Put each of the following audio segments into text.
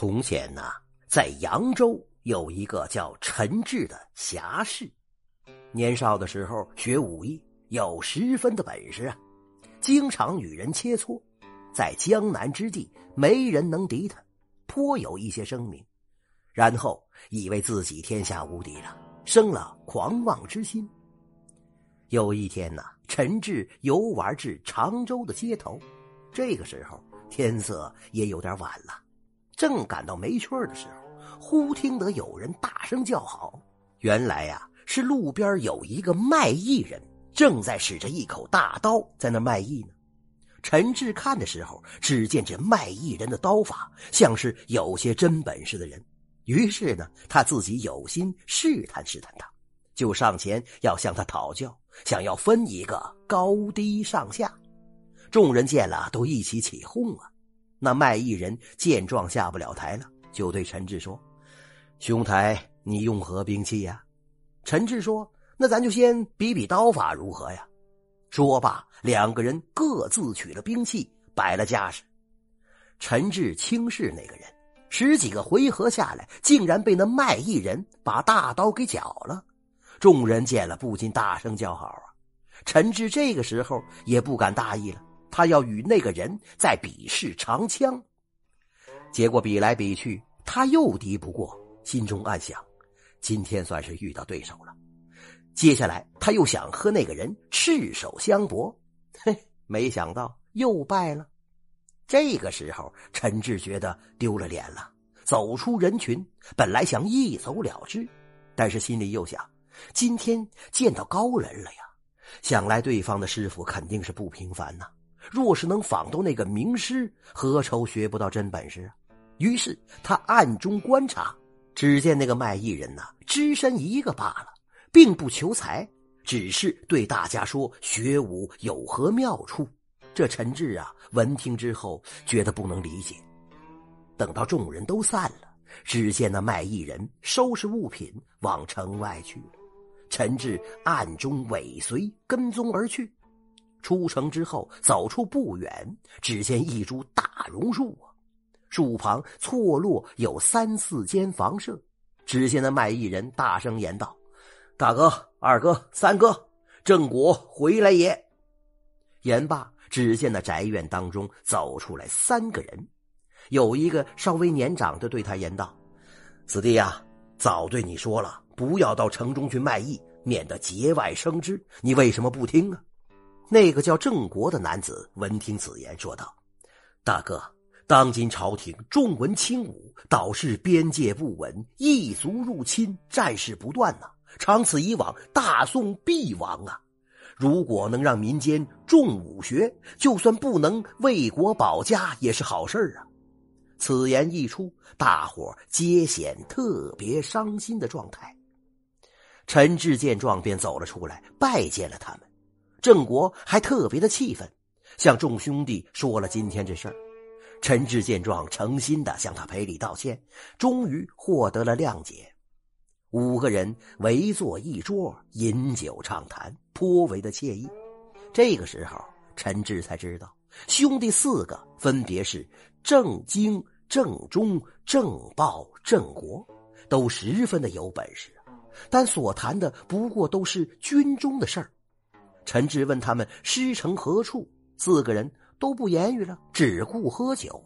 从前呢，在扬州有一个叫陈志的侠士，年少的时候学武艺，有十分的本事啊，经常与人切磋，在江南之地没人能敌他，颇有一些声名。然后以为自己天下无敌了，生了狂妄之心。有一天呢，陈志游玩至常州的街头，这个时候天色也有点晚了。正感到没趣的时候，忽听得有人大声叫好。原来呀，是路边有一个卖艺人正在使着一口大刀在那卖艺呢。陈志看的时候，只见这卖艺人的刀法像是有些真本事的人，于是呢，他自己有心试探试探他，就上前要向他讨教，想要分一个高低上下。众人见了，都一起起哄啊。那卖艺人见状下不了台了，就对陈志说：“兄台，你用何兵器呀？”陈志说：“那咱就先比比刀法如何呀？”说罢，两个人各自取了兵器，摆了架势。陈志轻视那个人，十几个回合下来，竟然被那卖艺人把大刀给绞了。众人见了，不禁大声叫好啊！陈志这个时候也不敢大意了。他要与那个人再比试长枪，结果比来比去，他又敌不过，心中暗想：今天算是遇到对手了。接下来他又想和那个人赤手相搏，嘿，没想到又败了。这个时候，陈志觉得丢了脸了，走出人群，本来想一走了之，但是心里又想：今天见到高人了呀，想来对方的师傅肯定是不平凡呐。若是能仿到那个名师，何愁学不到真本事啊？于是他暗中观察，只见那个卖艺人呐，只身一个罢了，并不求财，只是对大家说学武有何妙处。这陈志啊，闻听之后觉得不能理解。等到众人都散了，只见那卖艺人收拾物品往城外去了，陈志暗中尾随跟踪而去。出城之后，走出不远，只见一株大榕树啊，树旁错落有三四间房舍。只见那卖艺人大声言道：“大哥、二哥、三哥，郑国回来也！”言罢，只见那宅院当中走出来三个人，有一个稍微年长的对他言道：“子弟呀，早对你说了，不要到城中去卖艺，免得节外生枝。你为什么不听啊？”那个叫郑国的男子闻听此言，说道：“大哥，当今朝廷重文轻武，导致边界不稳，异族入侵，战事不断呐。长此以往，大宋必亡啊！如果能让民间重武学，就算不能为国保家，也是好事啊。”此言一出，大伙皆显特别伤心的状态。陈志见状，便走了出来，拜见了他们。郑国还特别的气愤，向众兄弟说了今天这事儿。陈志见状，诚心的向他赔礼道歉，终于获得了谅解。五个人围坐一桌，饮酒畅谈，颇为的惬意。这个时候，陈志才知道，兄弟四个分别是郑经、郑中、郑豹、郑国，都十分的有本事，但所谈的不过都是军中的事儿。陈志问他们师承何处，四个人都不言语了，只顾喝酒。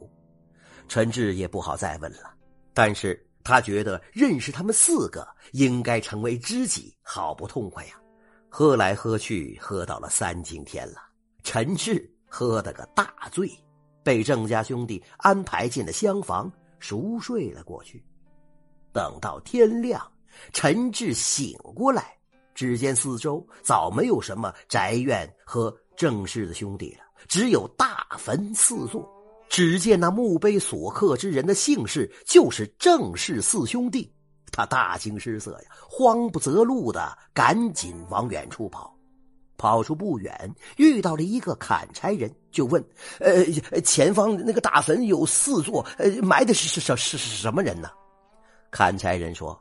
陈志也不好再问了，但是他觉得认识他们四个应该成为知己，好不痛快呀！喝来喝去，喝到了三更天了，陈志喝得个大醉，被郑家兄弟安排进了厢房，熟睡了过去。等到天亮，陈志醒过来。只见四周早没有什么宅院和郑氏的兄弟了，只有大坟四座。只见那墓碑所刻之人的姓氏就是郑氏四兄弟，他大惊失色呀，慌不择路的赶紧往远处跑。跑出不远，遇到了一个砍柴人，就问：“呃，前方那个大坟有四座，呃，埋的是是是是什么人呢？”砍柴人说：“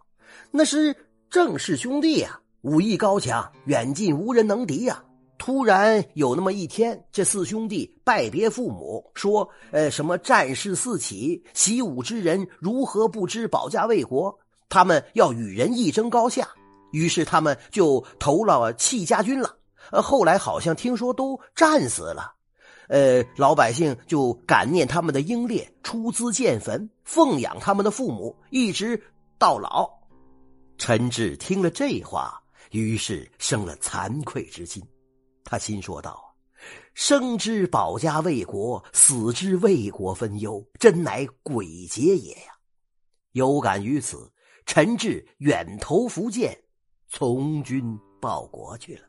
那是郑氏兄弟呀。”武艺高强，远近无人能敌呀！突然有那么一天，这四兄弟拜别父母，说：“呃，什么战事四起，习武之人如何不知保家卫国？他们要与人一争高下。”于是他们就投了戚家军了。呃，后来好像听说都战死了。呃，老百姓就感念他们的英烈，出资建坟，奉养他们的父母，一直到老。陈志听了这话，于是生了惭愧之心。他心说道：“生之保家卫国，死之为国分忧，真乃鬼节也呀！”有感于此，陈志远投福建，从军报国去了。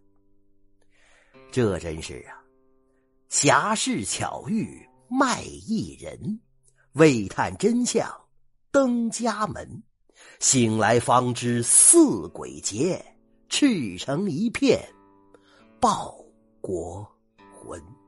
这真是啊，侠士巧遇卖艺人，未探真相登家门，醒来方知似鬼节，赤诚一片报。国魂。